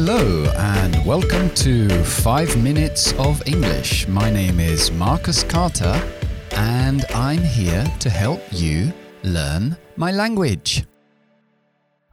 Hello, and welcome to 5 Minutes of English. My name is Marcus Carter, and I'm here to help you learn my language.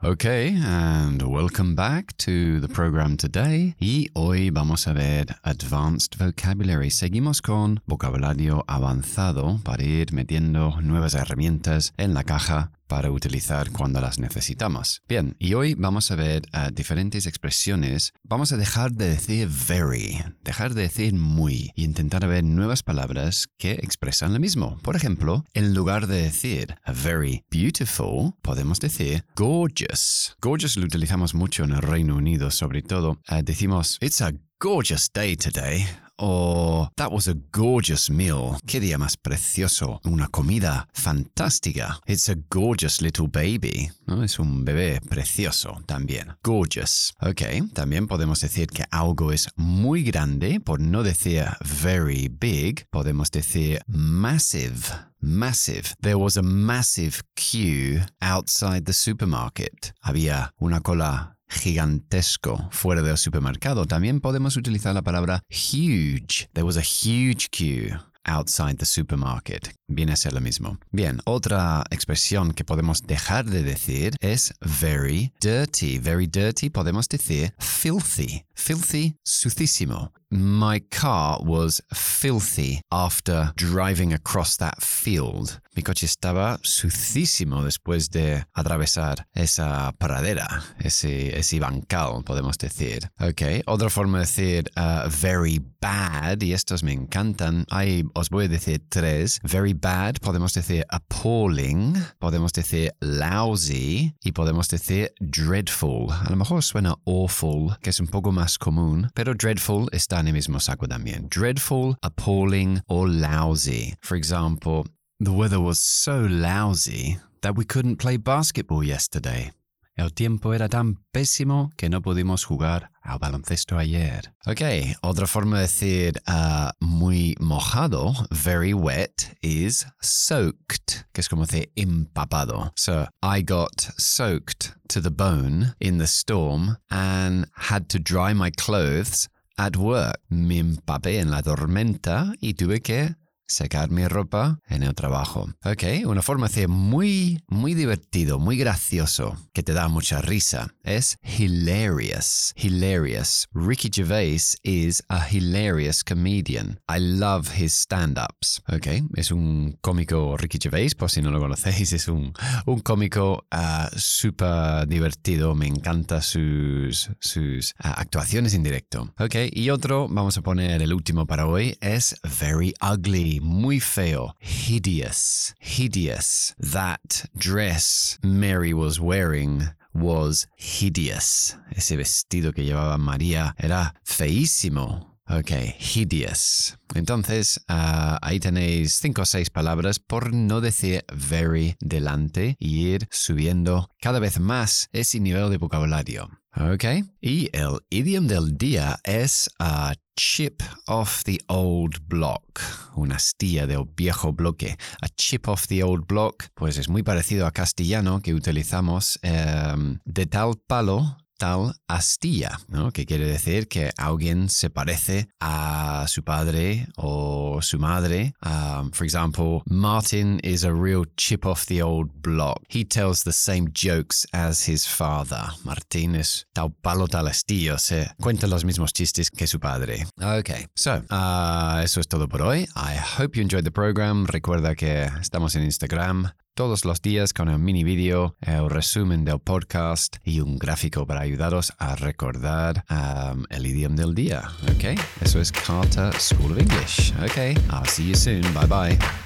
Okay, and welcome back to the program today. Y hoy vamos a ver Advanced Vocabulary. Seguimos con vocabulario avanzado para ir metiendo nuevas herramientas en la caja para utilizar cuando las necesitamos. Bien, y hoy vamos a ver uh, diferentes expresiones. Vamos a dejar de decir very, dejar de decir muy y intentar ver nuevas palabras que expresan lo mismo. Por ejemplo, en lugar de decir very beautiful, podemos decir gorgeous. Gorgeous lo utilizamos mucho en el Reino Unido, sobre todo. Uh, decimos, it's a gorgeous day today o That was a gorgeous meal. Qué día más precioso. Una comida fantástica. It's a gorgeous little baby. Es un bebé precioso también. Gorgeous. Ok, también podemos decir que algo es muy grande, por no decir very big, podemos decir massive. Massive. There was a massive queue outside the supermarket. Había una cola gigantesco fuera del supermercado. También podemos utilizar la palabra huge. There was a huge queue outside the supermarket. Viene a ser lo mismo. Bien, otra expresión que podemos dejar de decir es very dirty. Very dirty podemos decir filthy. Filthy, sucísimo. My car was filthy after driving across that field. Mi coche estaba sucísimo después de atravesar esa pradera, ese, ese bancal, podemos decir. Ok, otra forma de decir uh, very bad, y estos me encantan. Hay, os voy a decir tres. Very bad, podemos decir appalling, podemos decir lousy y podemos decir dreadful. A lo mejor suena awful, que es un poco más común, pero dreadful está mismo también. Dreadful, appalling or lousy. For example, the weather was so lousy that we couldn't play basketball yesterday. El tiempo era tan pésimo que no pudimos jugar al baloncesto ayer. Ok, otra forma de decir uh, muy mojado, very wet, is soaked, que es como decir empapado. So, I got soaked to the bone in the storm and had to dry my clothes at work. Me empapé en la tormenta y tuve que secar mi ropa en el trabajo. Ok, una forma de muy, muy divertido, muy gracioso, que te da mucha risa, es hilarious. Hilarious. Ricky Gervais is a hilarious comedian. I love his stand-ups. Ok, es un cómico Ricky Gervais, por si no lo conocéis, es un, un cómico uh, súper divertido. Me encanta sus, sus uh, actuaciones en directo. Ok, y otro, vamos a poner el último para hoy, es very ugly muy feo, hideous, hideous. That dress Mary was wearing was hideous. Ese vestido que llevaba María era feísimo. Ok, hideous. Entonces, uh, ahí tenéis cinco o seis palabras por no decir very delante y ir subiendo cada vez más ese nivel de vocabulario. Ok, y el idioma del día es a chip off the old block, una astilla del viejo bloque. A chip off the old block, pues es muy parecido a castellano que utilizamos um, de tal palo tal astilla, ¿no? que quiere decir que alguien se parece a su padre o su madre. Um, for example, Martin is a real chip off the old block. He tells the same jokes as his father. Martín es tal palo tal astilla, se cuenta los mismos chistes que su padre. Ok, so, uh, eso es todo por hoy. I hope you enjoyed the program. Recuerda que estamos en Instagram, todos los días con el mini vídeo, el resumen del podcast y un gráfico para ayudaros a recordar um, el idioma del día. Ok, eso es Carter School of English. Ok, I'll see you soon. Bye bye.